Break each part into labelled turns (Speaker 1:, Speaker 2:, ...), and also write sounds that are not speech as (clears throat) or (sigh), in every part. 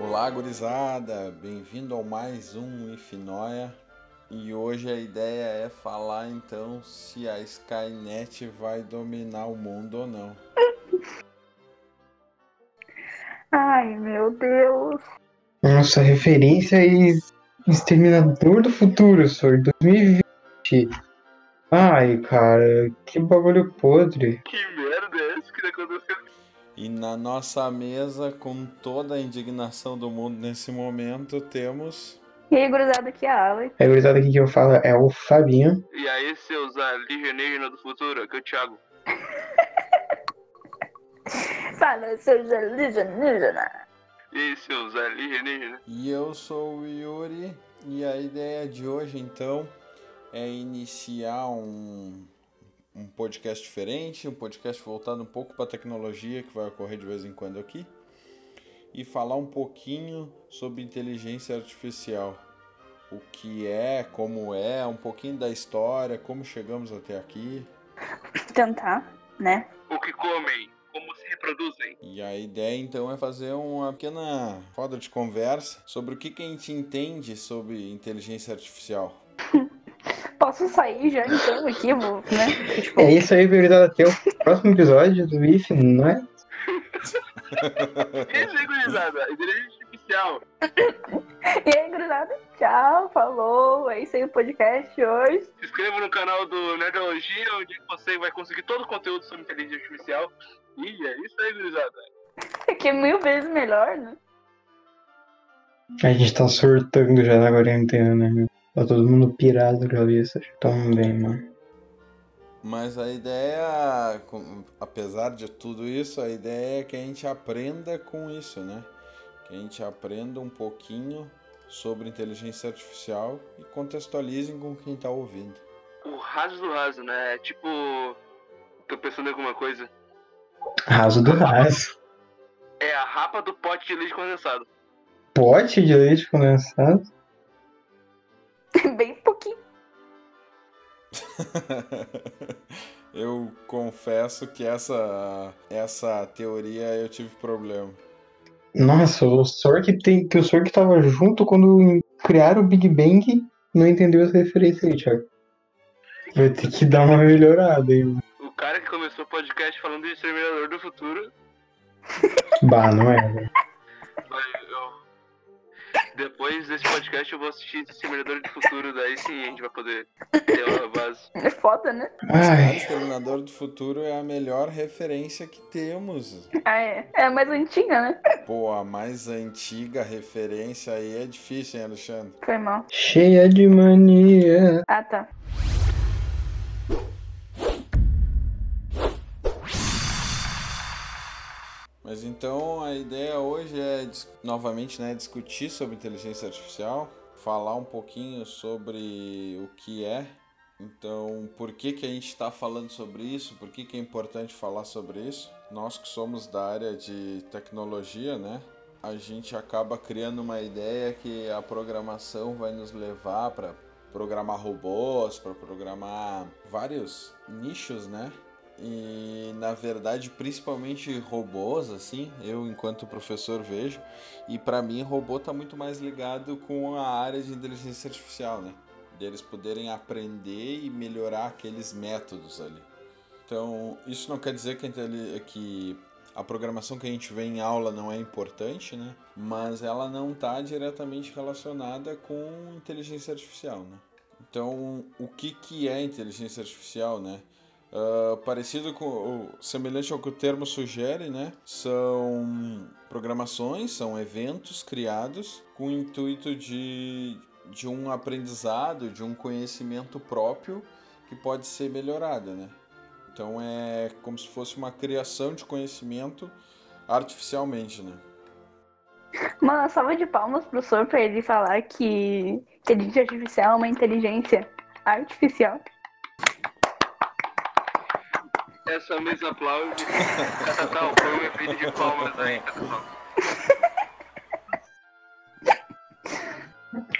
Speaker 1: Olá, gurizada! Bem-vindo ao mais um Ifnoia. E hoje a ideia é falar então se a Skynet vai dominar o mundo ou não.
Speaker 2: Ai, meu Deus.
Speaker 3: Nossa, referência e Exterminador do Futuro, senhor, 2020. Ai, cara, que bagulho podre.
Speaker 4: Que merda é que tá acontecendo?
Speaker 1: E na nossa mesa, com toda a indignação do mundo nesse momento, temos.
Speaker 2: E aí, gurizada, aqui é a Alex.
Speaker 3: A gurizada aqui que eu falo é o Fabinho.
Speaker 4: E aí, seus alienígenas do futuro, aqui é o Thiago. (laughs)
Speaker 2: Fala, seus alienígenas.
Speaker 4: E aí, seus alienígenas?
Speaker 1: E eu sou o Yuri. E a ideia de hoje, então, é iniciar um, um podcast diferente, um podcast voltado um pouco para a tecnologia, que vai ocorrer de vez em quando aqui, e falar um pouquinho sobre inteligência artificial. O que é, como é, um pouquinho da história, como chegamos até aqui.
Speaker 2: Tentar, né?
Speaker 4: O que comem? Como se reproduzem?
Speaker 1: E a ideia então é fazer uma pequena roda de conversa sobre o que, que a gente entende sobre inteligência artificial.
Speaker 2: Posso sair já então aqui, vou, né? Tipo,
Speaker 3: É isso aí, gurizada, até o próximo episódio do IF, não é? (laughs)
Speaker 4: E aí, gurizada? Inteligência artificial.
Speaker 2: E aí, gurizada, tchau, falou. É isso aí o podcast hoje.
Speaker 4: Se inscreva no canal do Nerdologia, onde você vai conseguir todo o conteúdo sobre inteligência artificial. E é isso aí, gurizada.
Speaker 2: Que é mil vezes melhor, né?
Speaker 3: A gente tá surtando já na quarentena, né? meu? Tá todo mundo pirado com a cabeça. Tamo bem, mano.
Speaker 1: Mas a ideia, com- apesar de tudo isso, a ideia é que a gente aprenda com isso, né? Que a gente aprenda um pouquinho sobre inteligência artificial e contextualizem com quem tá ouvindo.
Speaker 4: O raso do raso, né? É tipo. Tô pensando em alguma coisa.
Speaker 3: Raso do raso.
Speaker 4: É a rapa do pote de leite condensado.
Speaker 3: Pote de leite condensado? (laughs)
Speaker 2: Bem pouquinho. (laughs)
Speaker 1: eu confesso que essa essa teoria eu tive problema.
Speaker 3: Nossa, o senhor que tem. Que o senhor que tava junto quando criaram o Big Bang não entendeu essa referência aí, Thiago. Vai ter que dar uma melhorada aí.
Speaker 4: O cara que começou o podcast falando de Exterminador do Futuro.
Speaker 3: Bah, não é, velho.
Speaker 4: Depois desse podcast eu vou assistir Exterminador do Futuro, daí sim a gente vai poder ter uma base.
Speaker 2: É foda, né?
Speaker 1: Mas, cara,
Speaker 3: Ai,
Speaker 1: Exterminador do Futuro é a melhor referência que temos.
Speaker 2: Ah, é. É a mais antiga, né?
Speaker 1: Pô, a mais antiga referência aí é difícil, hein, Alexandre?
Speaker 2: Foi mal.
Speaker 3: cheia de mania.
Speaker 2: Ah, tá.
Speaker 1: Mas então a ideia hoje é novamente né, discutir sobre inteligência artificial, falar um pouquinho sobre o que é. Então, por que, que a gente está falando sobre isso? Por que, que é importante falar sobre isso? Nós que somos da área de tecnologia, né? A gente acaba criando uma ideia que a programação vai nos levar para programar robôs, para programar vários nichos, né? E na verdade, principalmente robôs, assim, eu enquanto professor vejo, e para mim robô tá muito mais ligado com a área de inteligência artificial, né? Deles poderem aprender e melhorar aqueles métodos ali. Então, isso não quer dizer que que a programação que a gente vê em aula não é importante, né? Mas ela não está diretamente relacionada com inteligência artificial, né? Então, o que, que é inteligência artificial, né? Ah, parecido com semelhante ao que o termo sugere, né? São programações, são eventos criados com o intuito de, de um aprendizado, de um conhecimento próprio que pode ser melhorado, né? Então é como se fosse uma criação de conhecimento artificialmente, né?
Speaker 2: Uma salva de palmas pro senhor pra ele falar que inteligência artificial é uma inteligência artificial.
Speaker 4: Essa mesa aplaude. Catatal, foi um efeito de palmas aí, Catatal.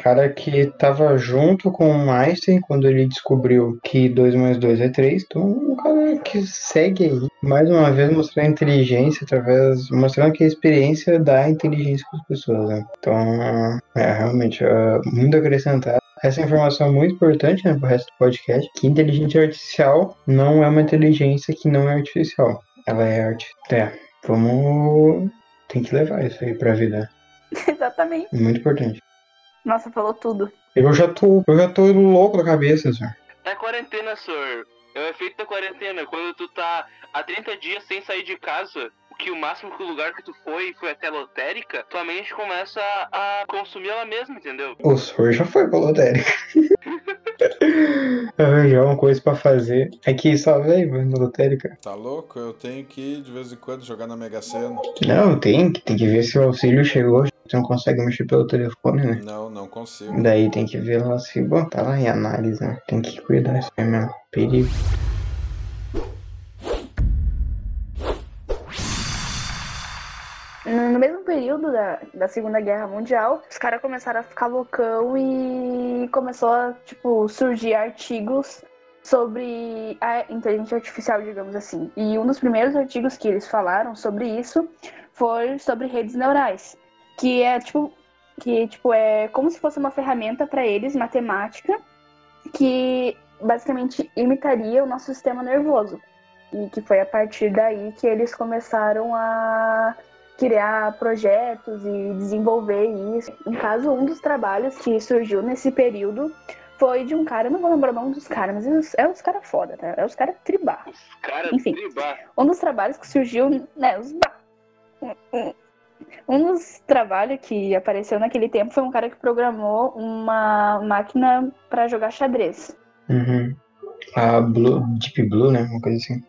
Speaker 3: cara que tava junto com o Einstein quando ele descobriu que 2 mais 2 é 3, então o cara que segue aí, mais uma vez mostrando inteligência através, mostrando que a experiência dá inteligência para as pessoas, né? Então, é realmente é, muito acrescentar. Essa informação é muito importante né, para o resto do podcast, que inteligência artificial não é uma inteligência que não é artificial. Ela é arte. É, vamos... Tem que levar isso aí pra vida. (laughs)
Speaker 2: Exatamente.
Speaker 3: Muito importante.
Speaker 2: Nossa, falou tudo.
Speaker 3: Eu já tô, eu já tô louco da cabeça, senhor.
Speaker 4: É quarentena, senhor. É o efeito da quarentena. Quando tu tá há 30 dias sem sair de casa, que o máximo que o lugar que tu foi foi até a lotérica, tua mente começa a, consumir ela mesma, entendeu?
Speaker 3: O senhor já foi pra lotérica. (laughs) Arranjar uma coisa pra fazer. É que só veio na lotérica.
Speaker 1: Tá louco? Eu tenho que ir de vez em quando jogar na Mega Sena.
Speaker 3: Não, tem, que- tem que ver se o auxílio chegou. Você não consegue mexer pelo telefone, né?
Speaker 1: Não, não consigo.
Speaker 3: Daí tem que ver lá se. Bom, tá lá em análise, né? Tem que cuidar isso aí mesmo. Perigo.
Speaker 2: Período da, da Segunda Guerra Mundial, os caras começaram a ficar loucão e começou a, tipo, surgir artigos sobre a inteligência artificial, digamos assim. E um dos primeiros artigos que eles falaram sobre isso foi sobre redes neurais, que é tipo que tipo é como se fosse uma ferramenta para eles matemática que basicamente imitaria o nosso sistema nervoso. E que foi a partir daí que eles começaram a criar projetos e desenvolver isso. No caso, um dos trabalhos que surgiu nesse período foi de um cara, eu não vou lembrar o nome dos caras, mas é os- é os caras foda, tá? É os caras tribar.
Speaker 4: Os caras
Speaker 2: Enfim.
Speaker 4: tribar.
Speaker 2: Um dos trabalhos que surgiu, né, os ba- um dos trabalhos que apareceu naquele tempo foi um cara que programou uma máquina para jogar xadrez.
Speaker 3: Uhum. A Blue, Deep Blue, né? Uma coisa assim.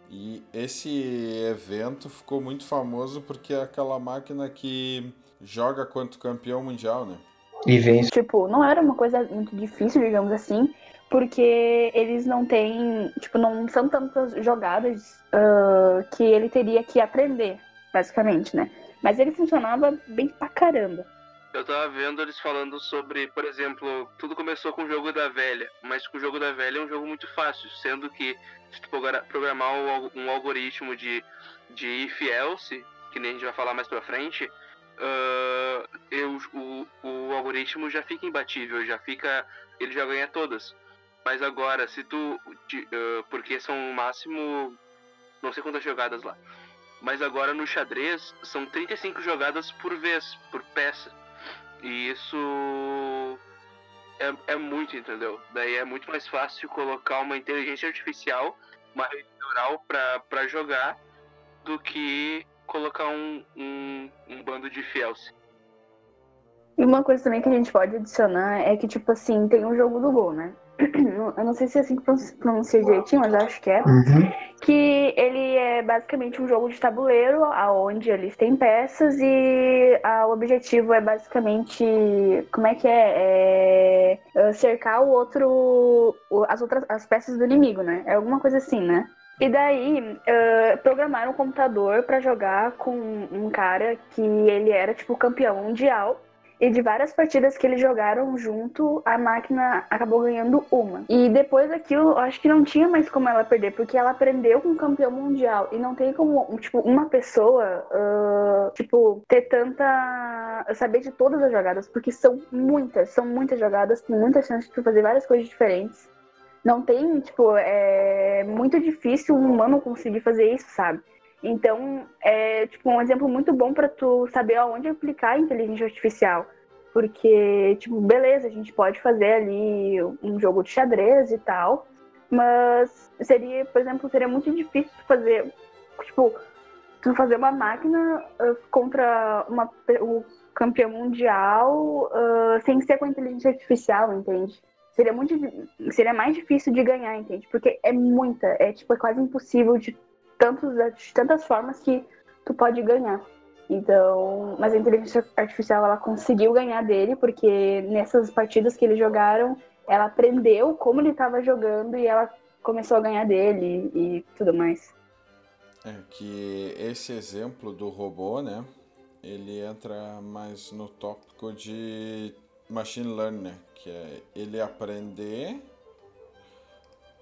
Speaker 1: Esse evento ficou muito famoso porque é aquela máquina que joga quanto campeão mundial, né?
Speaker 3: E vem
Speaker 2: Tipo, não era uma coisa muito difícil, digamos assim, porque eles não têm, tipo, não são tantas jogadas ah, que ele teria que aprender, basicamente, né? Mas ele funcionava bem pra caramba.
Speaker 4: Eu tava vendo eles falando sobre, por exemplo, tudo começou com o jogo da velha, mas o jogo da velha é um jogo muito fácil, sendo que se tu progra- programar um alg- algoritmo de, de if else, que nem a gente vai falar mais pra frente, ah, eu, o, o algoritmo já fica imbatível, já fica. ele já ganha todas. Mas agora, se tu. ah, porque são no máximo. não sei quantas jogadas lá. Mas agora no xadrez são 35 jogadas por vez, por peça. E isso é, é muito, entendeu? Daí é muito mais fácil colocar uma inteligência artificial, uma rede neural pra jogar, do que colocar um, um, um bando de fiels.
Speaker 2: E uma coisa também que a gente pode adicionar é que, tipo assim, tem um jogo do Go, né? (clears throat) Eu não sei se é assim que pronun- pronuncia direitinho, mas acho que é.
Speaker 3: Uhum.
Speaker 2: que ele é basicamente um jogo de tabuleiro, aonde eles têm peças e ah, o objetivo é basicamente como é que é, É, ah, cercar o outro, as outras as peças do inimigo, né? É alguma coisa assim, né? E daí ah, programaram um computador pra jogar com um cara que ele era tipo campeão mundial. E de várias partidas que eles jogaram junto, a máquina acabou ganhando uma. E depois daquilo, eu acho que não tinha mais como ela perder, porque ela aprendeu com o campeão mundial. E não tem como, tipo, uma pessoa, ah, tipo, ter tanta. saber de todas as jogadas, porque são muitas, são muitas jogadas, tem muita chance de fazer várias coisas diferentes. Não tem, tipo, é muito difícil um humano conseguir fazer isso, sabe? Então, é tipo um exemplo muito bom para tu saber aonde aplicar a inteligência artificial. Porque, tipo, beleza, a gente pode fazer ali um jogo de xadrez e tal, mas seria, por exemplo, seria muito difícil fazer, tipo, tu fazer uma máquina ah, contra uma, o campeão mundial ah, sem ser com inteligência artificial, entende? Seria muito, seria mais difícil de ganhar, entende? Porque é muita, é tipo, é quase impossível de tantos, tantas formas que tu pode ganhar. Então, mas a inteligência artificial ela conseguiu ganhar dele porque nessas partidas que eles jogaram, ela aprendeu como ele estava jogando e ela começou a ganhar dele e tudo mais.
Speaker 1: É que esse exemplo do robô, né? Ele entra mais no tópico de machine learning, né? Que é ele aprender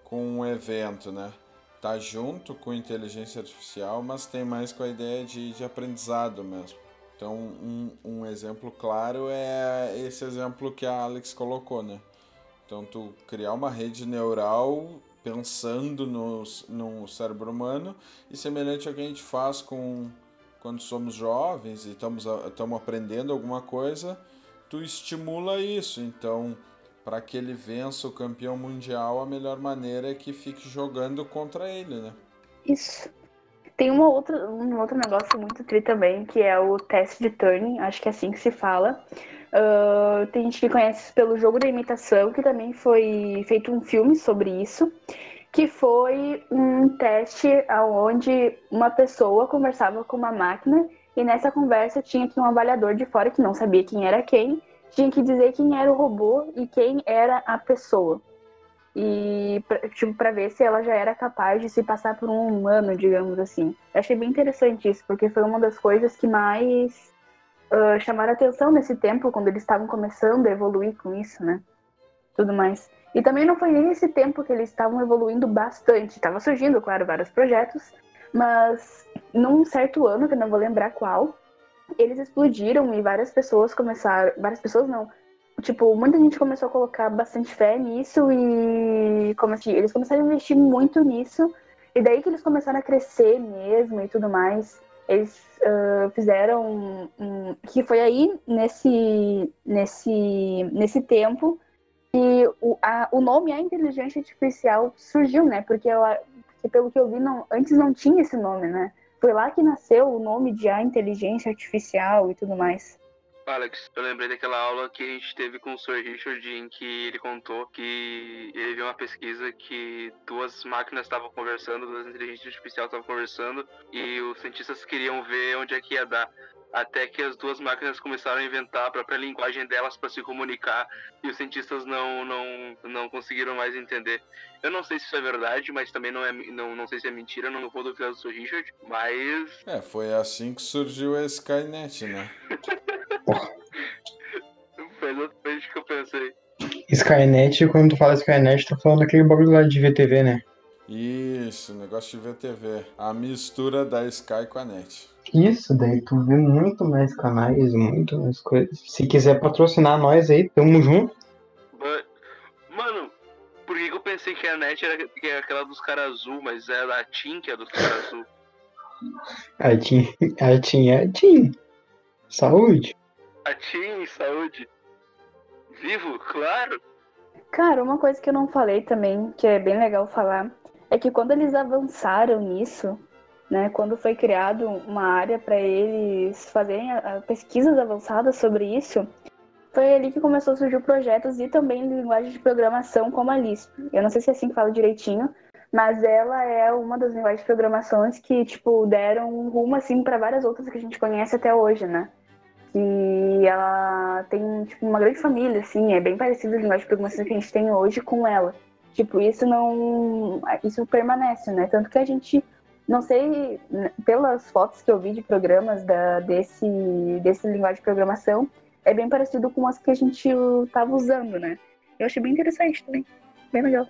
Speaker 1: com um evento, né? Tá junto com inteligência artificial, mas tem mais com a ideia de, de aprendizado mesmo. Então, um, um exemplo claro é esse exemplo que a Alex colocou, né? Então, tu criar uma rede neural pensando no, no cérebro humano e semelhante ao que a gente faz com quando somos jovens e estamos, estamos aprendendo alguma coisa, tu estimula isso. Então, para que ele vença o campeão mundial, a melhor maneira é que fique jogando contra ele, né?
Speaker 2: Isso. Tem uma outra, um outro negócio muito tri também, que é o teste de Turing, acho que é assim que se fala. Uh, tem gente que conhece pelo jogo da imitação, que também foi feito um filme sobre isso, que foi um teste onde uma pessoa conversava com uma máquina e nessa conversa tinha que um avaliador de fora que não sabia quem era quem, tinha que dizer quem era o robô e quem era a pessoa e tipo para ver se ela já era capaz de se passar por um humano, digamos assim. Eu achei bem interessante isso, porque foi uma das coisas que mais uh, chamaram atenção nesse tempo quando eles estavam começando a evoluir com isso, né? Tudo mais. E também não foi nem nesse tempo que eles estavam evoluindo bastante. Estava surgindo, claro, vários projetos, mas num certo ano, que eu não vou lembrar qual, eles explodiram e várias pessoas começaram, várias pessoas não, tipo, muita gente começou a colocar bastante fé nisso e como assim, eles começaram a investir muito nisso. E daí que eles começaram a crescer mesmo e tudo mais. Eles uh, fizeram um, que foi aí nesse nesse nesse tempo que o, a, o nome a inteligência artificial surgiu, né? Porque, eu, porque pelo que eu vi, não, antes não tinha esse nome, né? Foi lá que nasceu o nome de a inteligência artificial e tudo mais.
Speaker 4: Alex, eu lembrei daquela aula que a gente teve com o Sr. Richard, em que ele contou que ele viu uma pesquisa que duas máquinas estavam conversando, duas inteligências artificiais estavam conversando, e os cientistas queriam ver onde é que ia dar. Até que as duas máquinas começaram a inventar a própria linguagem delas para se comunicar e os cientistas não, não, não conseguiram mais entender. Eu não sei se isso é verdade, mas também não, é, não, não sei se é mentira, não vou duvidar do Sr. Richard, mas.
Speaker 1: É, foi assim que surgiu a Skynet, né? (laughs)
Speaker 4: Foi exatamente o que eu pensei.
Speaker 3: Skynet, quando tu fala Skynet, tá falando aquele bagulho lá de VTV, né?
Speaker 1: Isso, negócio de VTV. A mistura da Sky com a Net.
Speaker 3: Isso, daí tu vê muito mais canais, muito mais coisas. Se quiser patrocinar nós aí, tamo junto.
Speaker 4: Mano, por que, que eu pensei que a Net era, que era aquela dos caras azul, mas é a TIM que é dos caras azul?
Speaker 3: A TIM, a TIM é a TIM. Saúde.
Speaker 4: A TIM, saúde. Vivo, claro.
Speaker 2: Cara, uma coisa que eu não falei também, que é bem legal falar, é que quando eles avançaram nisso, né, quando foi criado uma área para eles fazerem a, a pesquisas avançadas sobre isso, foi ali que começou a surgir projetos e também linguagem de programação como a Lisp. Eu não sei se é assim que fala direitinho, mas ela é uma das linguagens de programações que tipo deram um rumo assim para várias outras que a gente conhece até hoje, né? E ela tem tipo uma grande família, assim, é bem parecida a linguagem de programação que a gente tem hoje com ela. Tipo, isso não. Isso permanece, né? Tanto que a gente. Não sei, pelas fotos que eu vi de programas da, desse, desse linguagem de programação, é bem parecido com as que a gente estava usando, né? Eu achei bem interessante também. Bem legal.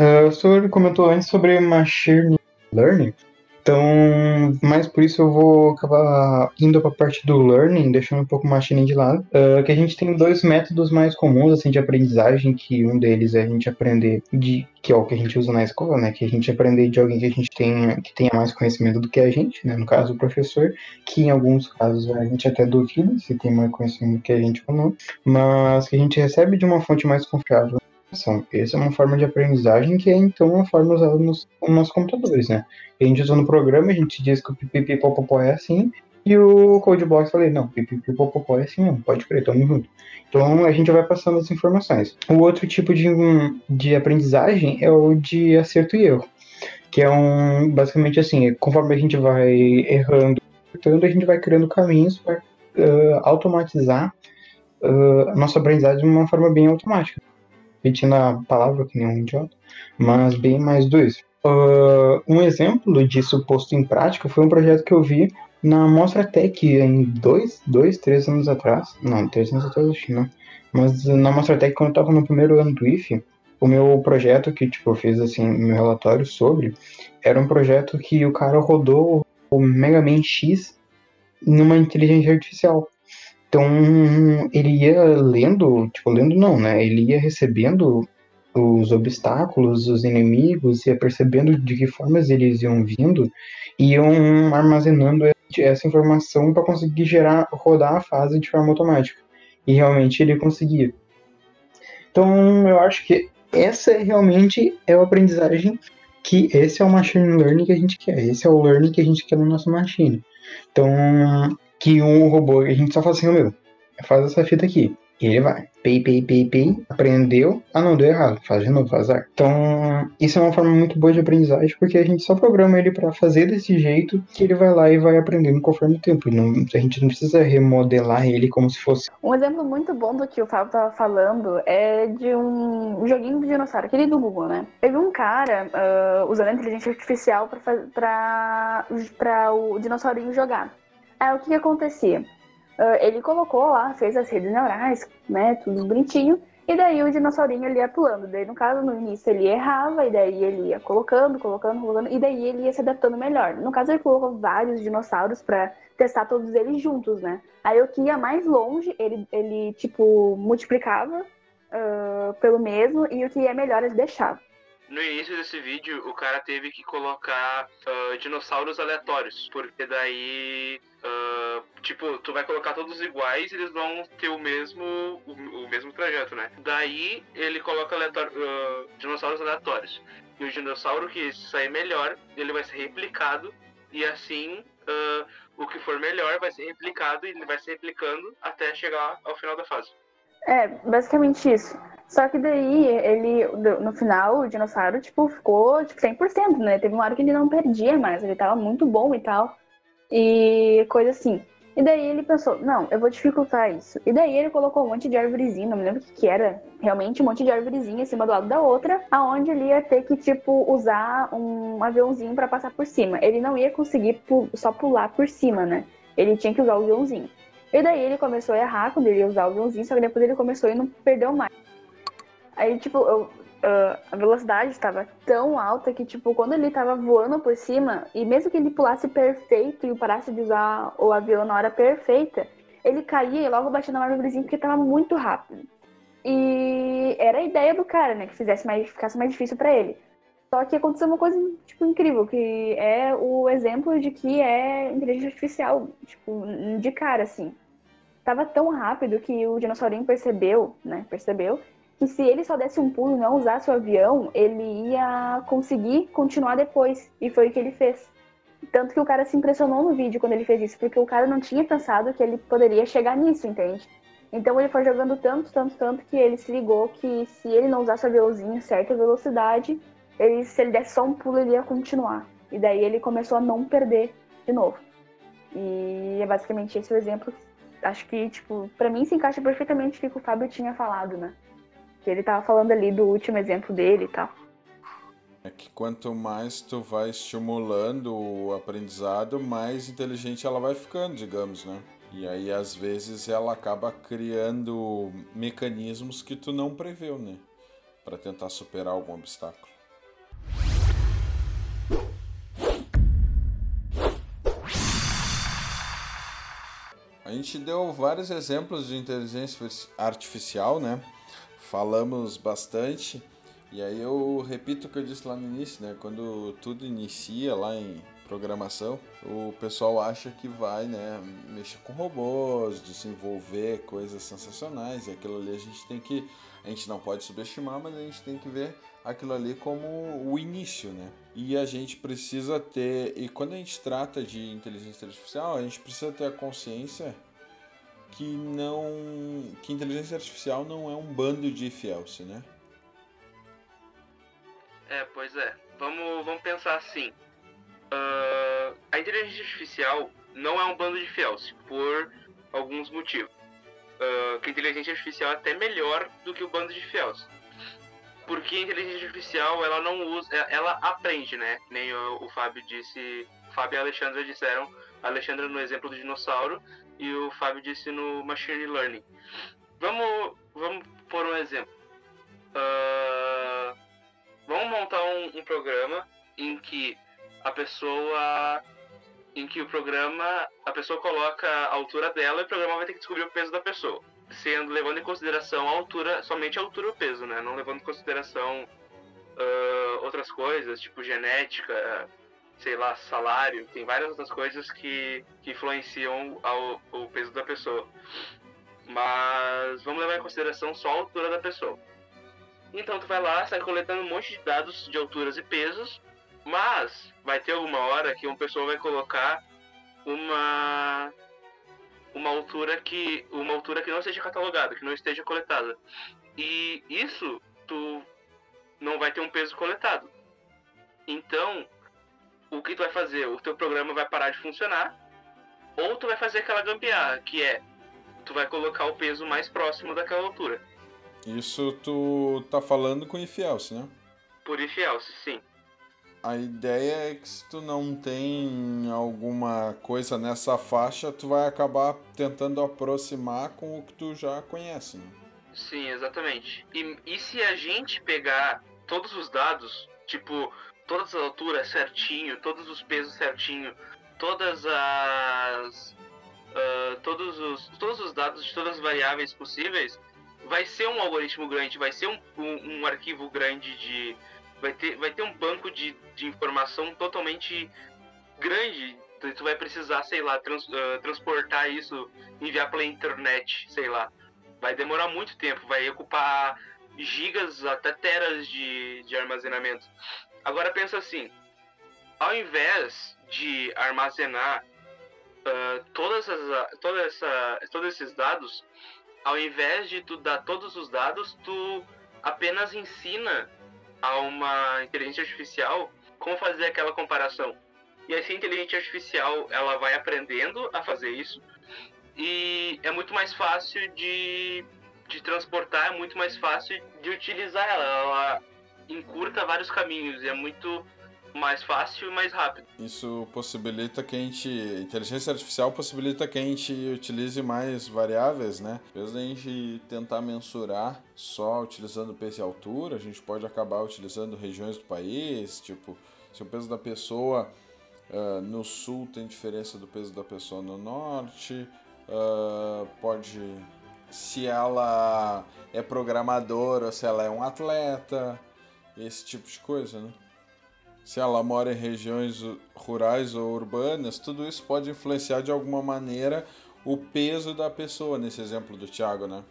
Speaker 3: Uh, o senhor comentou antes sobre machine learning. Então, mais por isso eu vou acabar indo para a parte do learning, deixando um pouco o machine de lado. Uh, que a gente tem dois métodos mais comuns assim de aprendizagem, que um deles é a gente aprender de que é o que a gente usa na escola, né? Que a gente aprender de alguém que a gente tenha que tenha mais conhecimento do que a gente, né? No caso o professor, que em alguns casos a gente até duvida se tem mais conhecimento do que a gente ou não, mas que a gente recebe de uma fonte mais confiável. Essa é uma forma de aprendizagem que é então uma forma usada nos, nos computadores, né? A gente usa no programa, a gente diz que o pipipipopopó é assim, e o Codebox falei, não, pipipipopopó é assim mesmo, pode crer, tamo junto. Então a gente vai passando as informações. O outro tipo de, de aprendizagem é o de acerto e erro, que é um, basicamente assim, conforme a gente vai errando, a gente vai criando caminhos para uh, automatizar uh, a nossa aprendizagem de uma forma bem automática repetindo a palavra que nem um idiota, mas bem mais do isso. Uh, um exemplo disso posto em prática foi um projeto que eu vi na Mostra Tech em dois, dois, três anos atrás. Não, três anos atrás, acho que não. Mas na Mostratec, quando eu tava no primeiro ano do IFE, o meu projeto que, tipo, eu fiz, assim, meu relatório sobre, era um projeto que o cara rodou o Mega Man X numa inteligência artificial. Então, ele ia lendo, tipo, lendo não, né? Ele ia recebendo os obstáculos, os inimigos, ia percebendo de que formas eles iam vindo, e iam armazenando essa informação para conseguir gerar, rodar a fase de forma automática. E realmente ele conseguia. Então, eu acho que essa realmente é a aprendizagem que esse é o machine learning que a gente quer, esse é o learning que a gente quer no nosso machine. Então, que um robô, a gente só fala assim, meu, faz essa fita aqui. E ele vai. Pei, pei, pei, pei. Aprendeu. Ah, não, deu errado. Faz de novo, faz ar. Então, isso é uma forma muito boa de aprendizagem, porque a gente só programa ele para fazer desse jeito que ele vai lá e vai aprendendo conforme o tempo. Não, a gente não precisa remodelar ele como se fosse.
Speaker 2: Um exemplo muito bom do que o Fábio tava falando é de um joguinho de dinossauro, aquele do Google, né? Teve um cara uh, usando a inteligência artificial para o dinossaurinho jogar. Aí o que, que acontecia? Uh, ele colocou lá, fez as redes neurais, né, tudo bonitinho, e daí o dinossaurinho ele ia pulando. Daí, no caso, no início ele errava, e daí ele ia colocando, colocando, colocando, e daí ele ia se adaptando melhor. No caso, ele colocou vários dinossauros para testar todos eles juntos, né? Aí o que ia mais longe, ele, ele tipo, multiplicava uh, pelo mesmo, e o que ia melhor ele deixava.
Speaker 4: No início desse vídeo, o cara teve que colocar uh, dinossauros aleatórios, porque daí, uh, tipo, tu vai colocar todos iguais, eles vão ter o mesmo, o, o mesmo trajeto, né? Daí ele coloca aleatório, uh, dinossauros aleatórios. E o dinossauro que sair melhor, ele vai ser replicado e assim o que for melhor vai ser replicado e vai se replicando até chegar ao final da fase.
Speaker 2: É, basicamente isso. Só que daí, ele, no final, o dinossauro, tipo, ficou, tipo, 100%, né? Teve uma hora que ele não perdia mais, ele tava muito bom e tal. E coisa assim. E daí ele pensou, não, eu vou dificultar isso. E daí ele colocou um monte de árvorezinha, não me lembro o que, que era, realmente um monte de árvorezinha em cima do lado da outra, aonde ele ia ter que, tipo, usar um aviãozinho para passar por cima. Ele não ia conseguir só pular por cima, né? Ele tinha que usar o aviãozinho. E daí ele começou a errar quando ele ia usar o aviãozinho, só que depois ele começou e não perdeu mais. Aí, tipo, eu, uh, a velocidade estava tão alta que, tipo, quando ele estava voando por cima, e mesmo que ele pulasse perfeito e parasse de usar o avião na hora perfeita, ele caía e logo batia na árvorezinha porque estava muito rápido. E era a ideia do cara, né? Que fizesse mais, ficasse mais difícil para ele. Só que aconteceu uma coisa, tipo, incrível, que é o exemplo de que é inteligência artificial, tipo, de cara, assim. Tava tão rápido que o dinossaurinho percebeu, né? Percebeu que se ele só desse um pulo e não usasse o avião, ele ia conseguir continuar depois. E foi o que ele fez. Tanto que o cara se impressionou no vídeo quando ele fez isso, porque o cara não tinha pensado que ele poderia chegar nisso, entende? Então ele foi jogando tanto, tanto, tanto que ele se ligou que se ele não usasse o aviãozinho em certa velocidade, ele, se ele desse só um pulo, ele ia continuar. E daí ele começou a não perder de novo. E é basicamente esse o exemplo. Acho que, tipo, pra mim se encaixa perfeitamente o que o Fábio tinha falado, né? Que ele tava falando ali do último exemplo dele e tal.
Speaker 1: É que quanto mais tu vai estimulando o aprendizado, mais inteligente ela vai ficando, digamos, né? E aí às vezes ela acaba criando mecanismos que tu não preveu, né? Para tentar superar algum obstáculo. A gente deu vários exemplos de inteligência artificial, né? falamos bastante. E aí eu repito o que eu disse lá no início, né? Quando tudo inicia lá em programação, o pessoal acha que vai, né, mexer com robôs, desenvolver coisas sensacionais, e aquilo ali a gente tem que a gente não pode subestimar, mas a gente tem que ver aquilo ali como o início, né? E a gente precisa ter, e quando a gente trata de inteligência artificial, a gente precisa ter a consciência que não. que inteligência artificial não é um bando de fielse, né?
Speaker 4: É, pois é. Vamos, vamos pensar assim. Uh, a inteligência artificial não é um bando de fielse, por alguns motivos. Uh, que a inteligência artificial é até melhor do que o bando de fiels. Porque a inteligência artificial, ela não usa, ela aprende, né? Nem o, o Fábio disse, o Fábio e a Alexandra disseram, a Alexandra no exemplo do dinossauro, e o Fábio disse no Machine Learning. Vamos, vamos por um exemplo. Uh, vamos montar um, um programa em que a pessoa em que o programa, a pessoa coloca a altura dela e o programa vai ter que descobrir o peso da pessoa. Sendo, levando em consideração a altura, somente a altura e o peso, né? Não levando em consideração uh, outras coisas, tipo genética, sei lá, salário. Tem várias outras coisas que, que influenciam ao, o peso da pessoa. Mas vamos levar em consideração só a altura da pessoa. Então tu vai lá, sai coletando um monte de dados de alturas e pesos mas vai ter alguma hora que uma pessoa vai colocar uma uma altura que uma altura que não seja catalogada, que não esteja coletada. E isso tu não vai ter um peso coletado. Então, o que tu vai fazer? O teu programa vai parar de funcionar, ou tu vai fazer aquela gambiarra, que é tu vai colocar o peso mais próximo daquela altura.
Speaker 1: Isso tu tá falando com Ifielce, né?
Speaker 4: Por Ifielce, sim.
Speaker 1: A ideia é que se tu não tem alguma coisa nessa faixa, tu vai acabar tentando aproximar com o que tu já conhece, né?
Speaker 4: Sim, exatamente. E, e se a gente pegar todos os dados, tipo, todas as alturas certinho, todos os pesos certinho, todas as. Uh, todos, os, todos os dados de todas as variáveis possíveis, vai ser um algoritmo grande, vai ser um, um, um arquivo grande de, vai ter, vai ter um banco de, de informação totalmente grande. Tu vai precisar, sei lá, trans, uh, transportar isso, enviar pela internet, sei lá. Vai demorar muito tempo, vai ocupar gigas até teras de, de armazenamento. Agora pensa assim, ao invés de armazenar uh, todas as, toda essa, todos esses dados, ao invés de tu dar todos os dados, tu apenas ensina a uma inteligência artificial como fazer aquela comparação. E assim a inteligência artificial ela vai aprendendo a fazer isso e é muito mais fácil de, de transportar, é muito mais fácil de utilizar ela. Ela encurta vários caminhos e é muito mais fácil e mais rápido.
Speaker 1: Isso possibilita que a gente. Inteligência artificial possibilita que a gente utilize mais variáveis, né? Em vez gente tentar mensurar só utilizando peso e altura, a gente pode acabar utilizando regiões do país, tipo, se o peso da pessoa uh, no sul tem diferença do peso da pessoa no norte, uh, pode. Se ela é programadora, se ela é um atleta, esse tipo de coisa, né? Se ela mora em regiões rurais ou urbanas, tudo isso pode influenciar de alguma maneira o peso da pessoa, nesse exemplo do Thiago, né?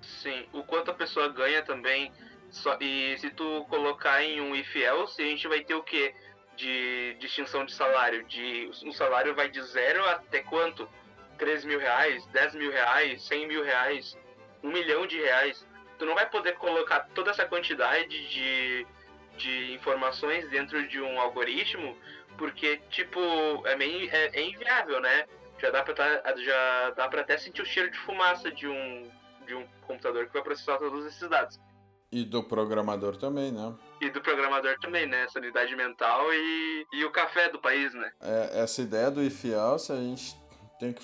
Speaker 4: Sim, o quanto a pessoa ganha também. Só, e se tu colocar em um if else, a gente vai ter o que de distinção de salário? De, um salário vai de zero até quanto? 3 mil reais, 10 mil reais, 100 mil reais, um milhão de reais. Tu não vai poder colocar toda essa quantidade de de informações dentro de um algoritmo, porque, tipo, é, meio, é, é inviável, né? Já dá, pra tá, já dá pra até sentir o cheiro de fumaça de um, de um computador que vai processar todos esses dados.
Speaker 1: E do programador também, né?
Speaker 4: E do programador também, né? Sanidade mental e, e o café do país, né?
Speaker 1: É, essa ideia do IFIAL, se a gente tem que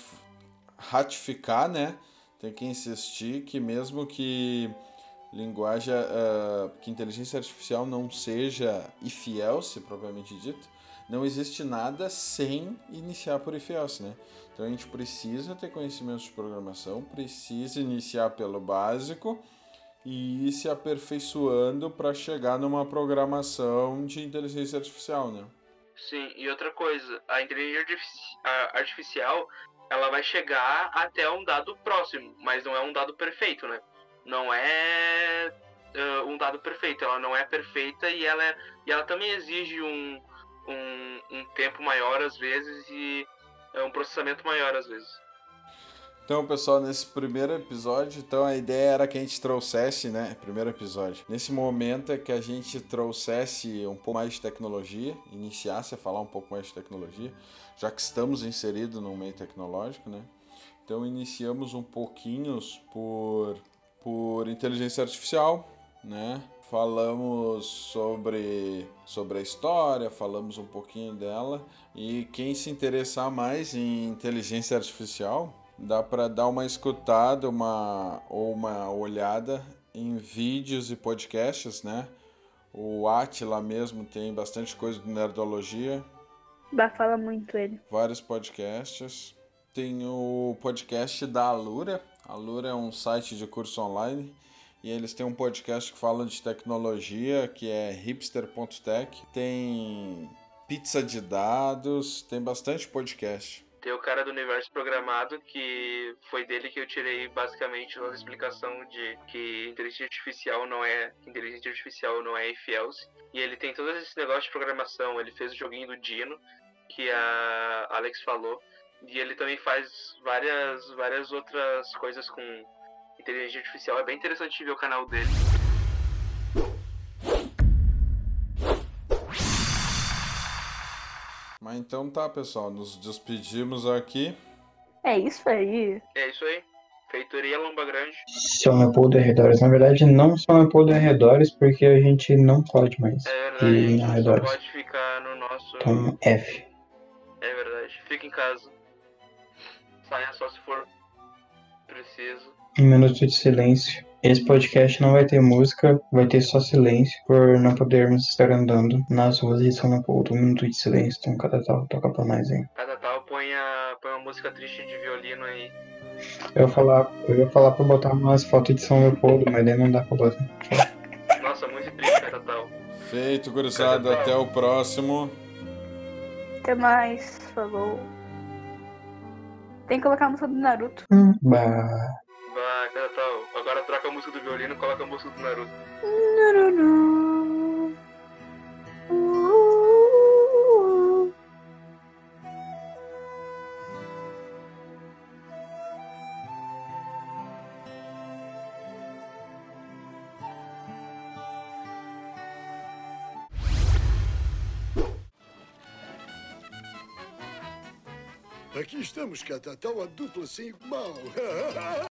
Speaker 1: ratificar, né? Tem que insistir que mesmo que linguagem uh, que inteligência artificial não seja if-else, propriamente dito, não existe nada sem iniciar por if-else, né? Então a gente precisa ter conhecimentos de programação, precisa iniciar pelo básico e ir se aperfeiçoando para chegar numa programação de inteligência artificial, né?
Speaker 4: Sim, e outra coisa, a inteligência artificial ela vai chegar até um dado próximo, mas não é um dado perfeito, né? Não é uh, um dado perfeito, ela não é perfeita e ela, é, e ela também exige um, um, um tempo maior às vezes e é um processamento maior às vezes.
Speaker 1: Então, pessoal, nesse primeiro episódio, então a ideia era que a gente trouxesse, né? Primeiro episódio. Nesse momento é que a gente trouxesse um pouco mais de tecnologia, iniciasse a falar um pouco mais de tecnologia, já que estamos inseridos no meio tecnológico, né? Então iniciamos um pouquinho por por inteligência artificial, né? Falamos sobre, sobre a história, falamos um pouquinho dela. E quem se interessar mais em inteligência artificial, dá para dar uma escutada, uma ou uma olhada em vídeos e podcasts, né? O Atila mesmo tem bastante coisa do Nerdologia.
Speaker 2: Bah, fala muito ele.
Speaker 1: Vários podcasts. Tem o podcast da Alura. A Alura é um site de curso online. E eles têm um podcast que fala de tecnologia, que é hipster.tech. Tem pizza de dados, tem bastante podcast.
Speaker 4: Tem o cara do universo programado, que foi dele que eu tirei basicamente a explicação de que inteligência artificial não é inteligência artificial não é if else. E ele tem todo esse negócio de programação. Ele fez o joguinho do Dino, que a Alex falou. E ele também faz várias, várias outras coisas com inteligência artificial. É bem interessante ver o canal dele.
Speaker 1: Mas então tá, pessoal, nos despedimos aqui.
Speaker 2: É isso aí.
Speaker 4: É isso aí. Feitoria Lomba Grande.
Speaker 3: São Leopoldo e arredores. Na verdade, não São Leopoldo e arredores, porque a gente não pode mais
Speaker 4: É verdade,
Speaker 3: ir
Speaker 4: a gente pode ficar no nosso.
Speaker 3: Então, F.
Speaker 4: É verdade. Fica em casa. Saia só se for preciso.
Speaker 3: Um minuto de silêncio. Esse podcast não vai ter música, vai ter só silêncio, por não podermos estar andando nas ruas de São Leopoldo. Um minuto de silêncio, então cada tal toca pra nós aí.
Speaker 4: Cada tal põe, a, põe uma música triste de violino aí.
Speaker 3: Eu ia falar, eu ia falar pra botar umas fotos de São Leopoldo, mas daí não dá pra botar.
Speaker 4: Nossa, muito triste cada tal.
Speaker 1: Feito, gurizada. Até o próximo.
Speaker 2: Até mais. Falou. Tem que colocar a música do Naruto.
Speaker 3: Hum, bah.
Speaker 4: Vai, cada tal. Agora troca a música do violino e coloca a música do Naruto.
Speaker 2: Naruru.
Speaker 5: Aqui estamos, Catatal, a dupla sem mal. (laughs)